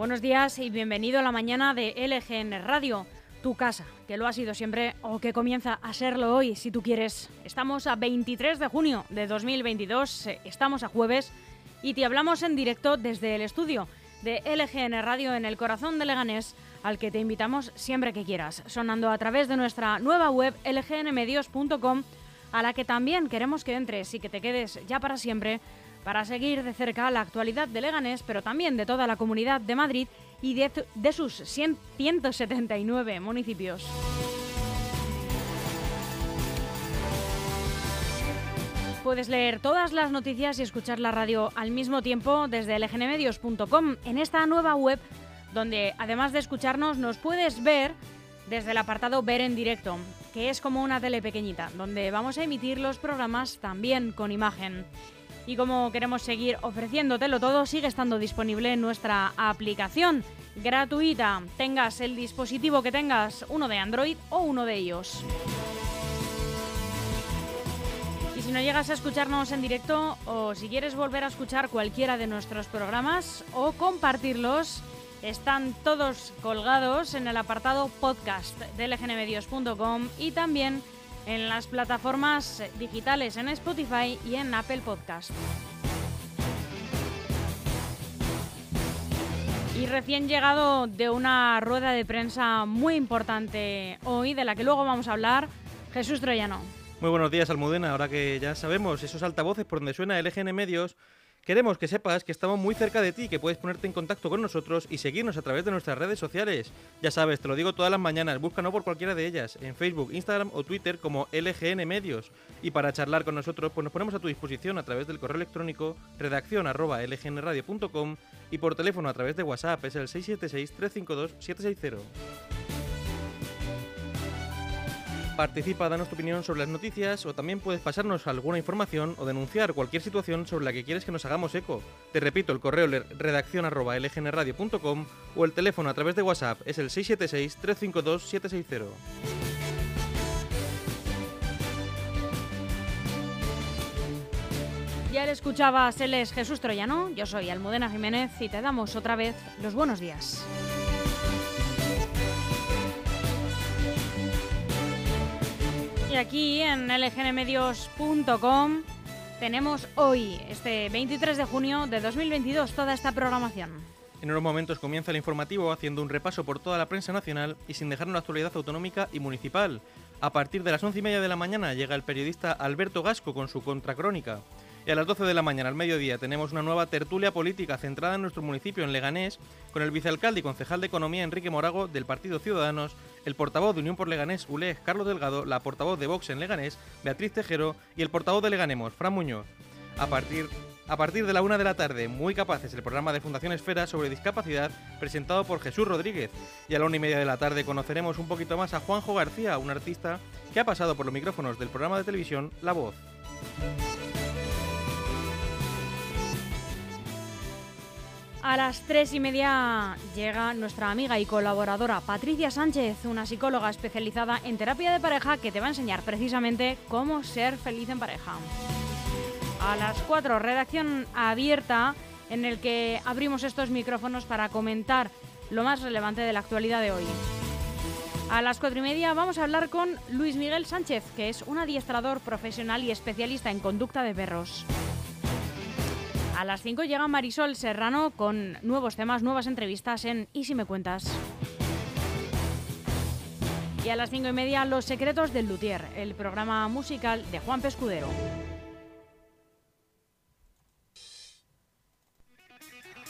Buenos días y bienvenido a la mañana de LGN Radio, tu casa, que lo ha sido siempre o que comienza a serlo hoy, si tú quieres. Estamos a 23 de junio de 2022, eh, estamos a jueves y te hablamos en directo desde el estudio de LGN Radio en el corazón de Leganés, al que te invitamos siempre que quieras, sonando a través de nuestra nueva web lgnmedios.com, a la que también queremos que entres y que te quedes ya para siempre para seguir de cerca la actualidad de Leganés, pero también de toda la comunidad de Madrid y de, sus 179 municipios. Puedes leer todas las noticias y escuchar la radio al mismo tiempo desde lgnmedios.com en esta nueva web donde además de escucharnos nos puedes ver desde el apartado Ver en directo, que es como una tele pequeñita, donde vamos a emitir los programas también con imagen. Y como queremos seguir ofreciéndotelo todo, sigue estando disponible en nuestra aplicación gratuita. Tengas el dispositivo que tengas, uno de Android o uno de iOS. Y si no llegas a escucharnos en directo o si quieres volver a escuchar cualquiera de nuestros programas o compartirlos, están todos colgados en el apartado podcast de lgnmedios.com y también en las plataformas digitales en Spotify y en Apple Podcast. Y recién llegado de una rueda de prensa muy importante hoy, de la que luego vamos a hablar, Jesús Troyano. Muy buenos días, Almudena. Ahora que ya sabemos esos altavoces por donde suena LGN Medios, Queremos que sepas que estamos muy cerca de ti, que puedes ponerte en contacto con nosotros y seguirnos a través de nuestras redes sociales. Ya sabes, te lo digo todas las mañanas, búscanos por cualquiera de ellas, en Facebook, Instagram o Twitter como LGN Medios. Y para charlar con nosotros, pues nos ponemos a tu disposición a través del correo electrónico redacción y por teléfono a través de WhatsApp, es el 676 352 760. Participa, danos tu opinión sobre las noticias o también puedes pasarnos alguna información o denunciar cualquier situación sobre la que quieres que nos hagamos eco. Te repito, el correo redacción arroba lgnradio.com o el teléfono a través de WhatsApp es el 676-352-760. Ya le escuchabas, él es Jesús Troyano, yo soy Almudena Jiménez y te damos otra vez los buenos días. Y aquí en lgnmedios.com tenemos hoy, este 23 de junio de 2022, toda esta programación. En unos momentos comienza el informativo haciendo un repaso por toda la prensa nacional y sin dejar una actualidad autonómica y municipal. A partir de las once y media de la mañana llega el periodista Alberto Gasco con su contracrónica. Y a las 12 de la mañana, al mediodía, tenemos una nueva tertulia política centrada en nuestro municipio, en Leganés, con el vicealcalde y concejal de Economía Enrique Morago del Partido Ciudadanos, el portavoz de Unión por Leganés, ULEG, Carlos Delgado, la portavoz de Vox en Leganés, Beatriz Tejero, y el portavoz de Leganemos, Fran Muñoz. A partir, a partir de la una de la tarde, muy capaces, el programa de Fundación Esfera sobre discapacidad, presentado por Jesús Rodríguez. Y a la una y media de la tarde conoceremos un poquito más a Juanjo García, un artista que ha pasado por los micrófonos del programa de televisión La Voz. A las tres y media llega nuestra amiga y colaboradora Patricia Sánchez, una psicóloga especializada en terapia de pareja que te va a enseñar precisamente cómo ser feliz en pareja. A las cuatro, redacción abierta en el que abrimos estos micrófonos para comentar lo más relevante de la actualidad de hoy. A las cuatro y media vamos a hablar con Luis Miguel Sánchez, que es un adiestrador profesional y especialista en conducta de perros. A las 5 llega Marisol Serrano con nuevos temas, nuevas entrevistas en Y si me cuentas. Y a las 5 y media Los secretos del Luthier, el programa musical de Juan Pescudero.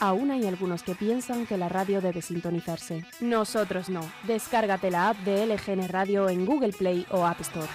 Aún hay algunos que piensan que la radio debe sintonizarse. Nosotros no. Descárgate la app de LGN Radio en Google Play o App Store.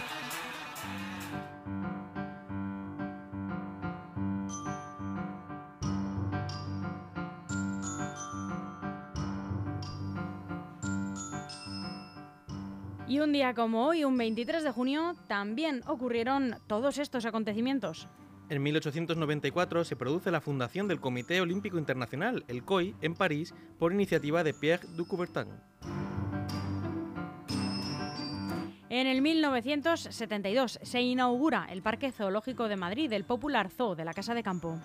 Y un día como hoy, un 23 de junio, también ocurrieron todos estos acontecimientos. En 1894 se produce la fundación del Comité Olímpico Internacional, el COI, en París, por iniciativa de Pierre de Coubertin. En el 1972 se inaugura el Parque Zoológico de Madrid, el popular Zoo de la Casa de Campo.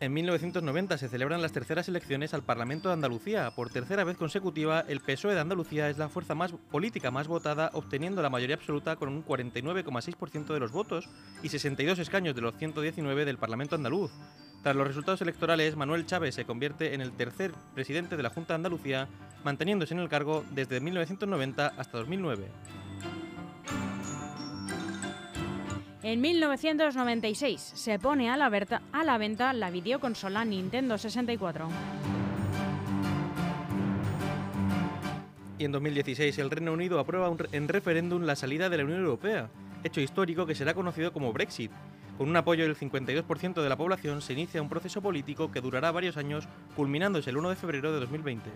En 1990 se celebran las terceras elecciones al Parlamento de Andalucía. Por tercera vez consecutiva, el PSOE de Andalucía es la fuerza política más votada, obteniendo la mayoría absoluta con un 49,6% de los votos y 62 escaños de los 119 del Parlamento andaluz. Tras los resultados electorales, Manuel Chávez se convierte en el tercer presidente de la Junta de Andalucía, manteniéndose en el cargo desde 1990 hasta 2009. En 1996 se pone a la, a la, venta la videoconsola Nintendo 64. Y en 2016 el Reino Unido aprueba en referéndum la salida de la Unión Europea, hecho histórico que será conocido como Brexit. Con un apoyo del 52% de la población se inicia un proceso político que durará varios años, culminándose el 1 de febrero de 2020.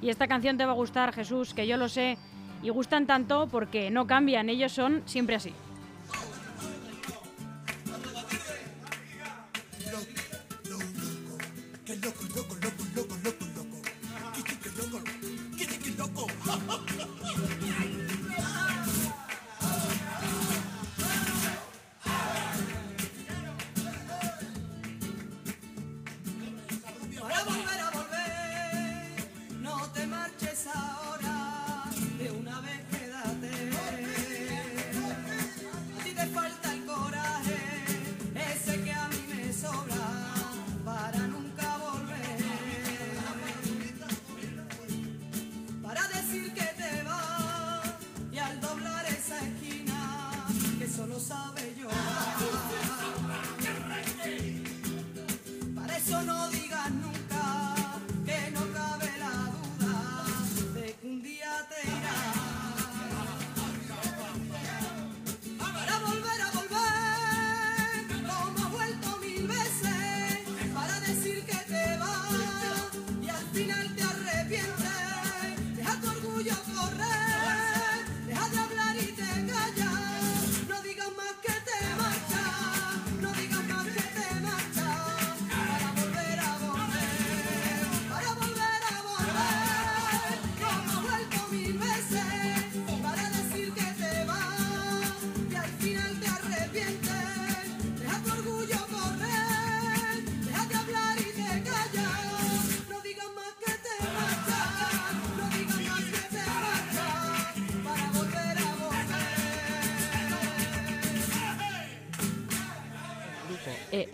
Y esta canción te va a gustar, Jesús, que yo lo sé y gustan tanto porque no cambian, ellos son siempre así.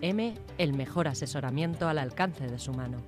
M, el mejor asesoramiento al alcance de su mano.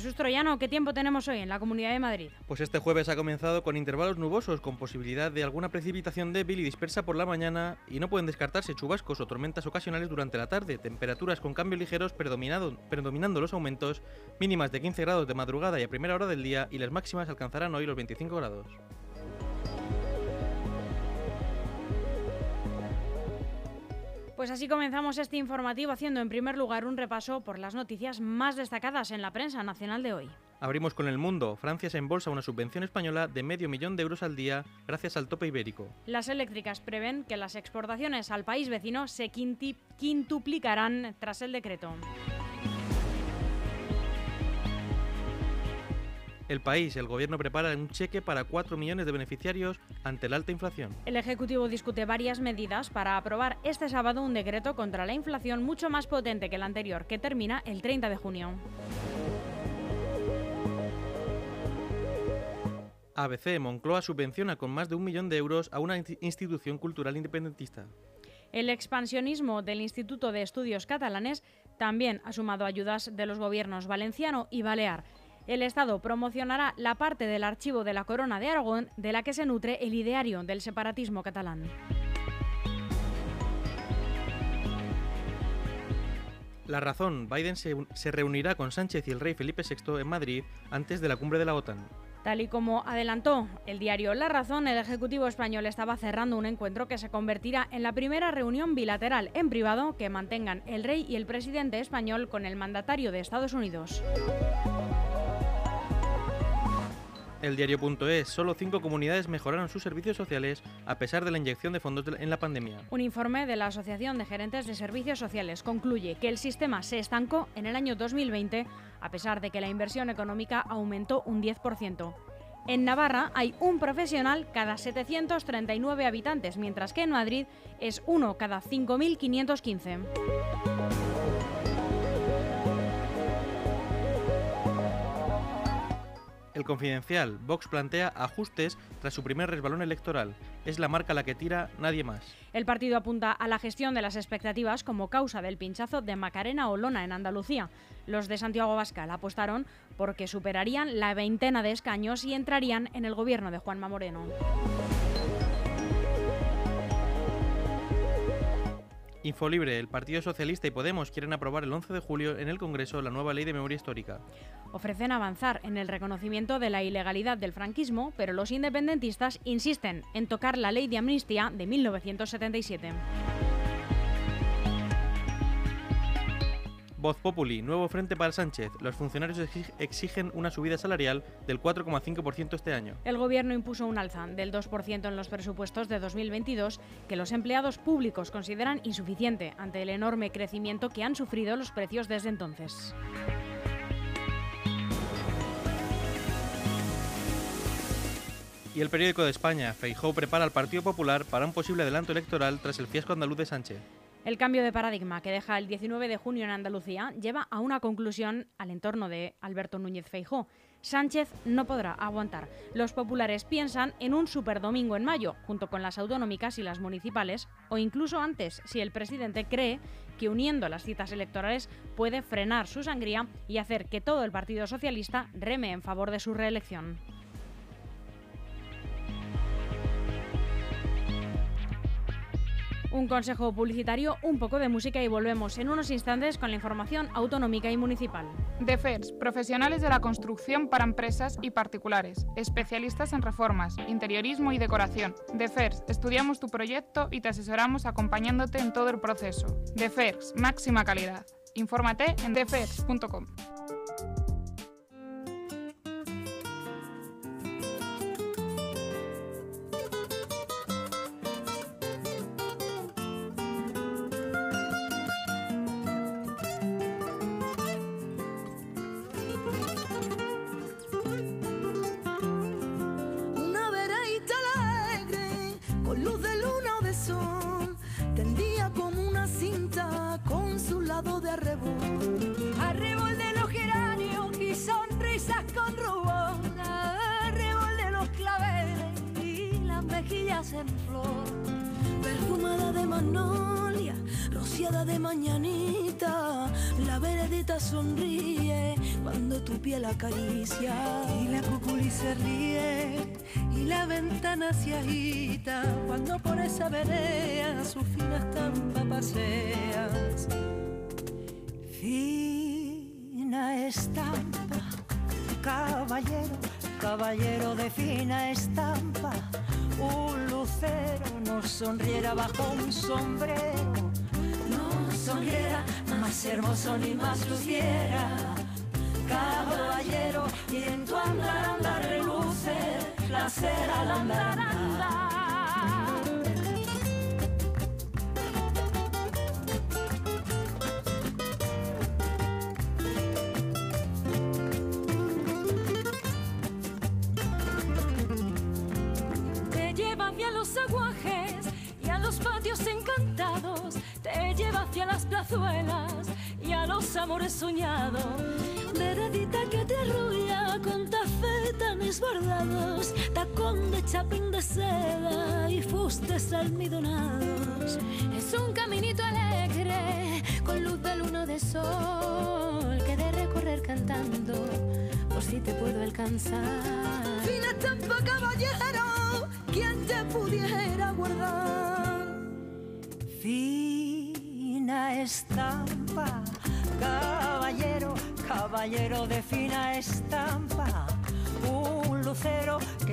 Jesús Troyano, ¿qué tiempo tenemos hoy en la Comunidad de Madrid? Pues este jueves ha comenzado con intervalos nubosos, con posibilidad de alguna precipitación débil y dispersa por la mañana, y no pueden descartarse chubascos o tormentas ocasionales durante la tarde, temperaturas con cambios ligeros predominando los aumentos, mínimas de 15 grados de madrugada y a primera hora del día, y las máximas alcanzarán hoy los 25 grados. Pues así comenzamos este informativo haciendo en primer lugar un repaso por las noticias más destacadas en la prensa nacional de hoy. Abrimos con el mundo. Francia se embolsa una subvención española de medio millón de euros al día gracias al tope ibérico. Las eléctricas prevén que las exportaciones al país vecino se quintuplicarán tras el decreto. El país, el gobierno prepara un cheque para 4 millones de beneficiarios ante la alta inflación. El Ejecutivo discute varias medidas para aprobar este sábado un decreto contra la inflación mucho más potente que el anterior, que termina el 30 de junio. ABC Moncloa subvenciona con más de un millón de euros a una institución cultural independentista. El expansionismo del Instituto de Estudios Catalanes también ha sumado ayudas de los gobiernos valenciano y balear el Estado promocionará la parte del archivo de la Corona de Aragón de la que se nutre el ideario del separatismo catalán. La razón, Biden se, reunirá con Sánchez y el rey Felipe VI en Madrid antes de la cumbre de la OTAN. Tal y como adelantó el diario La Razón, el Ejecutivo español estaba cerrando un encuentro que se convertirá en la primera reunión bilateral en privado que mantengan el rey y el presidente español con el mandatario de Estados Unidos. El diario.es, solo cinco comunidades mejoraron sus servicios sociales a pesar de la inyección de fondos en la pandemia. Un informe de la Asociación de Gerentes de Servicios Sociales concluye que el sistema se estancó en el año 2020 a pesar de que la inversión económica aumentó un 10%. En Navarra hay un profesional cada 739 habitantes, mientras que en Madrid es uno cada 5.515. El Confidencial, Vox plantea ajustes tras su primer resbalón electoral. Es la marca la que tira, nadie más. El partido apunta a la gestión de las expectativas como causa del pinchazo de Macarena Olona en Andalucía. Los de Santiago Bascal apostaron porque superarían la veintena de escaños y entrarían en el gobierno de Juanma Moreno. Infolibre, el Partido Socialista y Podemos quieren aprobar el 11 de julio en el Congreso la nueva ley de memoria histórica. Ofrecen avanzar en el reconocimiento de la ilegalidad del franquismo, pero los independentistas insisten en tocar la ley de amnistía de 1977. Voz Populi, nuevo frente para Sánchez. Los funcionarios exigen una subida salarial del 4,5% este año. El gobierno impuso un alza del 2% en los presupuestos de 2022 que los empleados públicos consideran insuficiente ante el enorme crecimiento que han sufrido los precios desde entonces. Y el periódico de España, Feijó prepara al Partido Popular para un posible adelanto electoral tras el fiasco andaluz de Sánchez. El cambio de paradigma que deja el 19 de junio en Andalucía lleva a una conclusión al entorno de Alberto Núñez Feijó. Sánchez no podrá aguantar. Los populares piensan en un superdomingo en mayo, junto con las autonómicas y las municipales, o incluso antes, si el presidente cree que uniendo las citas electorales puede frenar su sangría y hacer que todo el Partido Socialista reme en favor de su reelección. Un consejo publicitario, un poco de música y volvemos en unos instantes con la información autonómica y municipal. DEFERS, profesionales de la construcción para empresas y particulares, especialistas en reformas, interiorismo y decoración. DEFERS, estudiamos tu proyecto y te asesoramos acompañándote en todo el proceso. DEFERS, máxima calidad. Infórmate en defers.com. mañanita, la veredita sonríe cuando tu piel acaricia. Y la cuculi se ríe y la ventana se agita cuando por esa vereda su fina estampa paseas. Fina estampa, caballero, caballero de fina estampa. Un lucero nos sonriera bajo un sombrero, más hermoso ni más luciera. Caballero, y en tu andar andar reluce la cera andar hacia las plazuelas y a los amores soñados. Veredita que te arrulla con tafetanes bordados, tacón de chapín de seda y fustes almidonados. Es un caminito alegre con luz de luna de sol que de recorrer cantando por si te puedo alcanzar. Fina estampa caballero, quien te pudiera guardar. Estampa, caballero, caballero de fina estampa. Un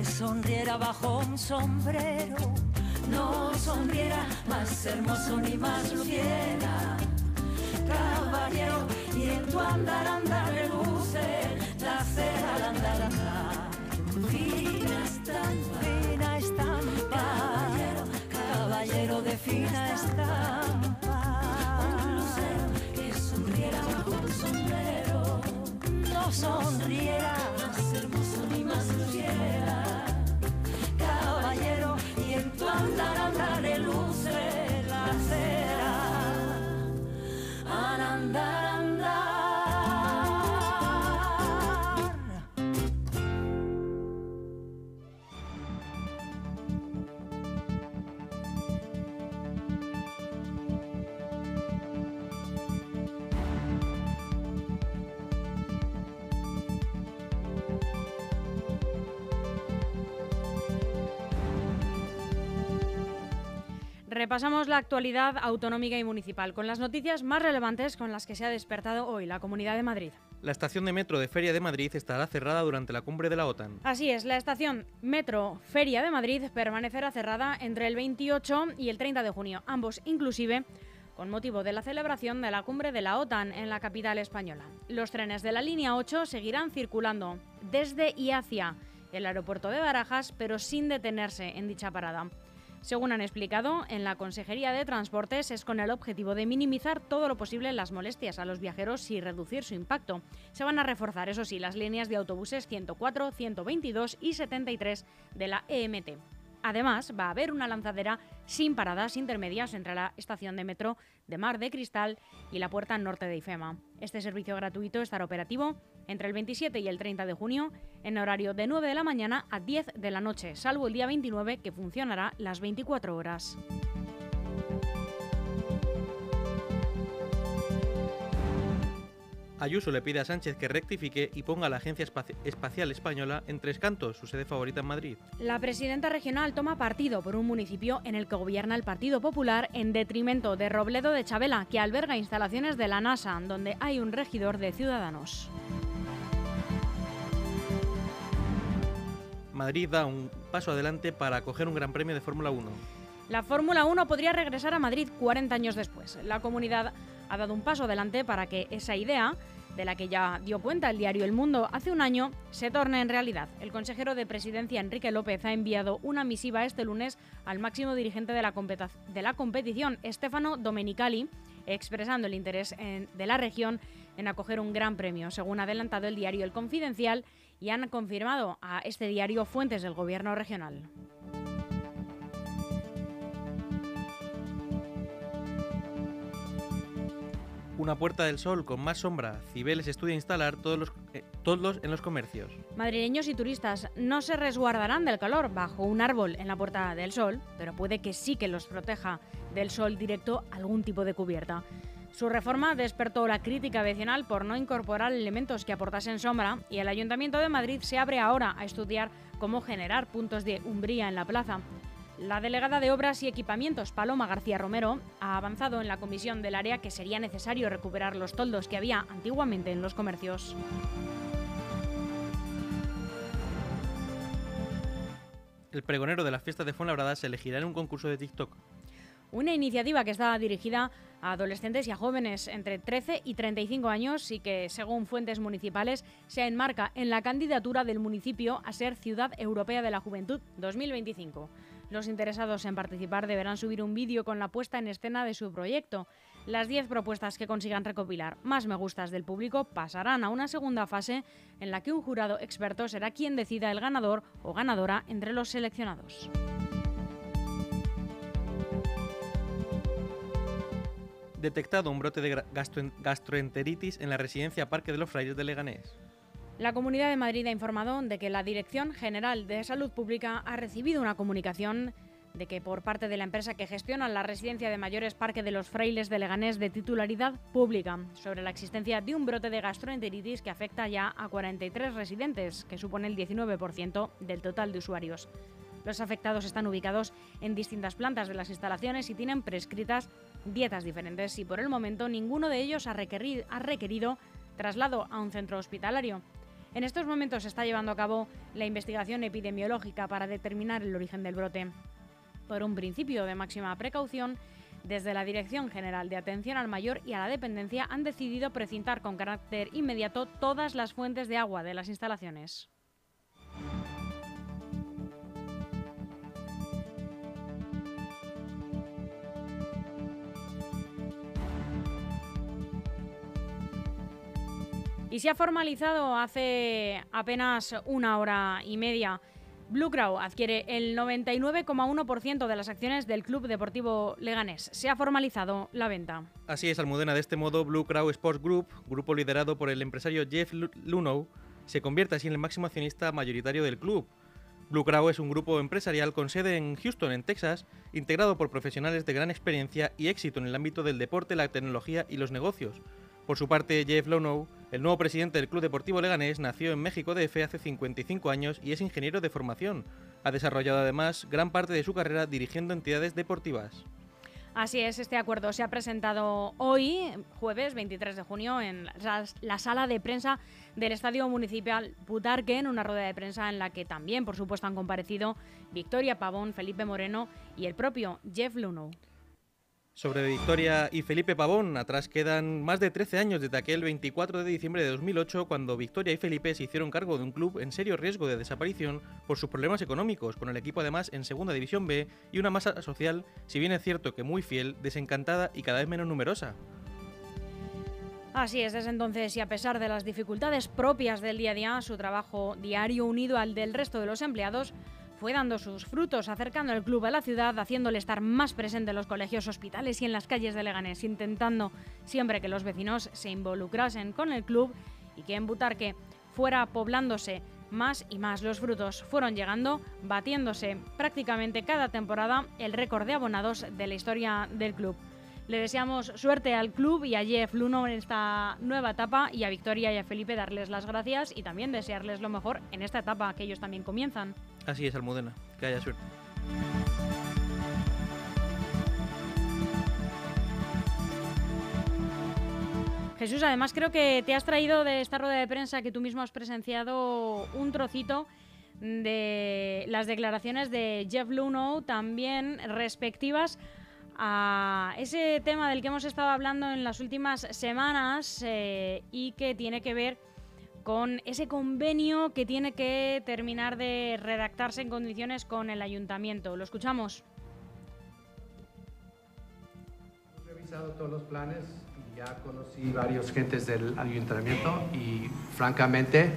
sonriera bajo un sombrero, no sonriera más hermoso ni más luciera. Caballero, y en tu andar andar reluce la cera al andar andar. Fina estampa, Repasamos la actualidad autonómica y municipal con las noticias más relevantes con las que se ha despertado hoy la Comunidad de Madrid. La estación de metro de Feria de Madrid estará cerrada durante la cumbre de la OTAN. Así es, la estación Metro Feria de Madrid permanecerá cerrada entre el 28 y el 30 de junio, ambos inclusive con motivo de la celebración de la cumbre de la OTAN en la capital española. Los trenes de la línea 8 seguirán circulando desde y hacia el aeropuerto de Barajas, pero sin detenerse en dicha parada. Según han explicado, en la Consejería de Transportes es con el objetivo de minimizar todo lo posible las molestias a los viajeros y reducir su impacto. Se van a reforzar, eso sí, las líneas de autobuses 104, 122 y 73 de la EMT. Además, va a haber una lanzadera sin paradas intermedias entre la estación de metro de Mar de Cristal y la puerta norte de IFEMA. Este servicio gratuito estará operativo entre el 27 y el 30 de junio en horario de 9 de la mañana a 10 de la noche, salvo el día 29 que funcionará las 24 horas. Ayuso le pide a Sánchez que rectifique y ponga a la Agencia Espaci- Espacial Española en Tres Cantos, su sede favorita en Madrid. La presidenta regional toma partido por un municipio en el que gobierna el Partido Popular en detrimento de Robledo de Chabela, que alberga instalaciones de la NASA, donde hay un regidor de Ciudadanos. Madrid da un paso adelante para acoger un Gran Premio de Fórmula 1. La Fórmula 1 podría regresar a Madrid 40 años después. La comunidad ha dado un paso adelante para que esa idea, de la que ya dio cuenta el diario El Mundo hace un año, se torne en realidad. El consejero de presidencia Enrique López ha enviado una misiva este lunes al máximo dirigente de la, competición, Stefano Domenicali, expresando el interés de la región en acoger un gran premio, según ha adelantado el diario El Confidencial, y han confirmado a este diario fuentes del gobierno regional. Una puerta del sol con más sombra. Cibeles estudia instalar todos los, eh, todos en los comercios. Madrileños y turistas no se resguardarán del calor bajo un árbol en la Puerta del Sol, pero puede que sí que los proteja del sol directo algún tipo de cubierta. Su reforma despertó la crítica vecinal por no incorporar elementos que aportasen sombra y el Ayuntamiento de Madrid se abre ahora a estudiar cómo generar puntos de umbría en la plaza. La delegada de Obras y Equipamientos, Paloma García Romero, ha avanzado en la comisión del área que sería necesario recuperar los toldos que había antiguamente en los comercios. El pregonero de la fiesta de Fuenlabrada se elegirá en un concurso de TikTok. Una iniciativa que está dirigida a adolescentes y a jóvenes entre 13 y 35 años y que, según fuentes municipales, se enmarca en la candidatura del municipio a ser Ciudad Europea de la Juventud 2025. Los interesados en participar deberán subir un vídeo con la puesta en escena de su proyecto. Las 10 propuestas que consigan recopilar más me gustas del público pasarán a una segunda fase en la que un jurado experto será quien decida el ganador o ganadora entre los seleccionados. Detectado un brote de gastroenteritis en la residencia Parque de los Frailes de Leganés. La Comunidad de Madrid ha informado de que la Dirección General de Salud Pública ha recibido una comunicación de que por parte de la empresa que gestiona la residencia de mayores Parque de los Frailes de Leganés de titularidad pública sobre la existencia de un brote de gastroenteritis que afecta ya a 43 residentes, que supone el 19% del total de usuarios. Los afectados están ubicados en distintas plantas de las instalaciones y tienen prescritas dietas diferentes y por el momento ninguno de ellos ha requerido, ha requerido traslado a un centro hospitalario. En estos momentos se está llevando a cabo la investigación epidemiológica para determinar el origen del brote. Por un principio de máxima precaución, desde la Dirección General de Atención al Mayor y a la Dependencia han decidido precintar con carácter inmediato todas las fuentes de agua de las instalaciones. Y se ha formalizado hace apenas una hora y media. Blue Crow adquiere el 99,1% de las acciones del Club Deportivo Leganés. Se ha formalizado la venta. Así es, Almudena. De este modo, Blue Crow Sports Group, grupo liderado por el empresario Jeff Lunow, se convierte así en el máximo accionista mayoritario del club. Blue Crow es un grupo empresarial con sede en Houston, en Texas, integrado por profesionales de gran experiencia y éxito en el ámbito del deporte, la tecnología y los negocios. Por su parte, Jeff Lonow, el nuevo presidente del Club Deportivo Leganés, nació en México DF hace 55 años y es ingeniero de formación. Ha desarrollado además gran parte de su carrera dirigiendo entidades deportivas. Así es, este acuerdo se ha presentado hoy, jueves 23 de junio, en la sala de prensa del Estadio Municipal Putarque, en una rueda de prensa en la que también, por supuesto, han comparecido Victoria Pavón, Felipe Moreno y el propio Jeff Luno. Sobre Victoria y Felipe Pavón, atrás quedan más de 13 años desde aquel 24 de diciembre de 2008 cuando Victoria y Felipe se hicieron cargo de un club en serio riesgo de desaparición por sus problemas económicos, con el equipo además en Segunda División B y una masa social, si bien es cierto que muy fiel, desencantada y cada vez menos numerosa. Así es, desde entonces y a pesar de las dificultades propias del día a día, su trabajo diario unido al del resto de los empleados fue dando sus frutos, acercando el club a la ciudad, haciéndole estar más presente en los colegios, hospitales y en las calles de Leganés, intentando siempre que los vecinos se involucrasen con el club y que en Butarque fuera poblándose más y más. Los frutos fueron llegando, batiéndose prácticamente cada temporada el récord de abonados de la historia del club. Le deseamos suerte al club y a Jeff Luno en esta nueva etapa y a Victoria y a Felipe darles las gracias y también desearles lo mejor en esta etapa que ellos también comienzan. Así es, Almudena. Que haya suerte. Jesús, además creo que te has traído de esta rueda de prensa que tú mismo has presenciado un trocito de las declaraciones de Jeff Luno también respectivas a ese tema del que hemos estado hablando en las últimas semanas eh, y que tiene que ver con ese convenio que tiene que terminar de redactarse en condiciones con el ayuntamiento. ¿Lo escuchamos? He revisado todos los planes ya conocí varios gentes del ayuntamiento y francamente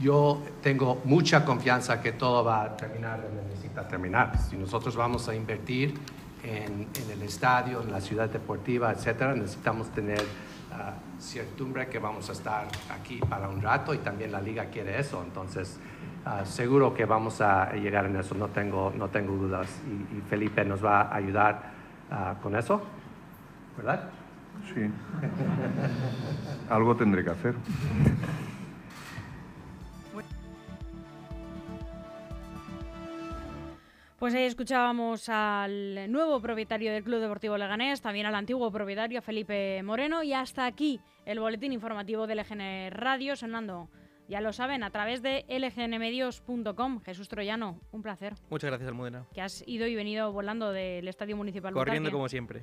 yo tengo mucha confianza que todo va a terminar donde necesita terminar. Si nosotros vamos a invertir en, el estadio, en la ciudad deportiva, etcétera, necesitamos tener uh, certidumbre que vamos a estar aquí para un rato y también la liga quiere eso. Entonces, uh, seguro que vamos a llegar en eso, no tengo, no tengo dudas. Y, Felipe nos va a ayudar uh, con eso, ¿verdad? Sí. Algo tendré que hacer. Pues ahí escuchábamos al nuevo propietario del Club Deportivo Leganés, también al antiguo propietario Felipe Moreno y hasta aquí el boletín informativo de LGN Radio sonando, ya lo saben, a través de lgnmedios.com. Jesús Troyano, un placer. Muchas gracias, Almudena. Que has ido y venido volando del Estadio Municipal. Corriendo como siempre.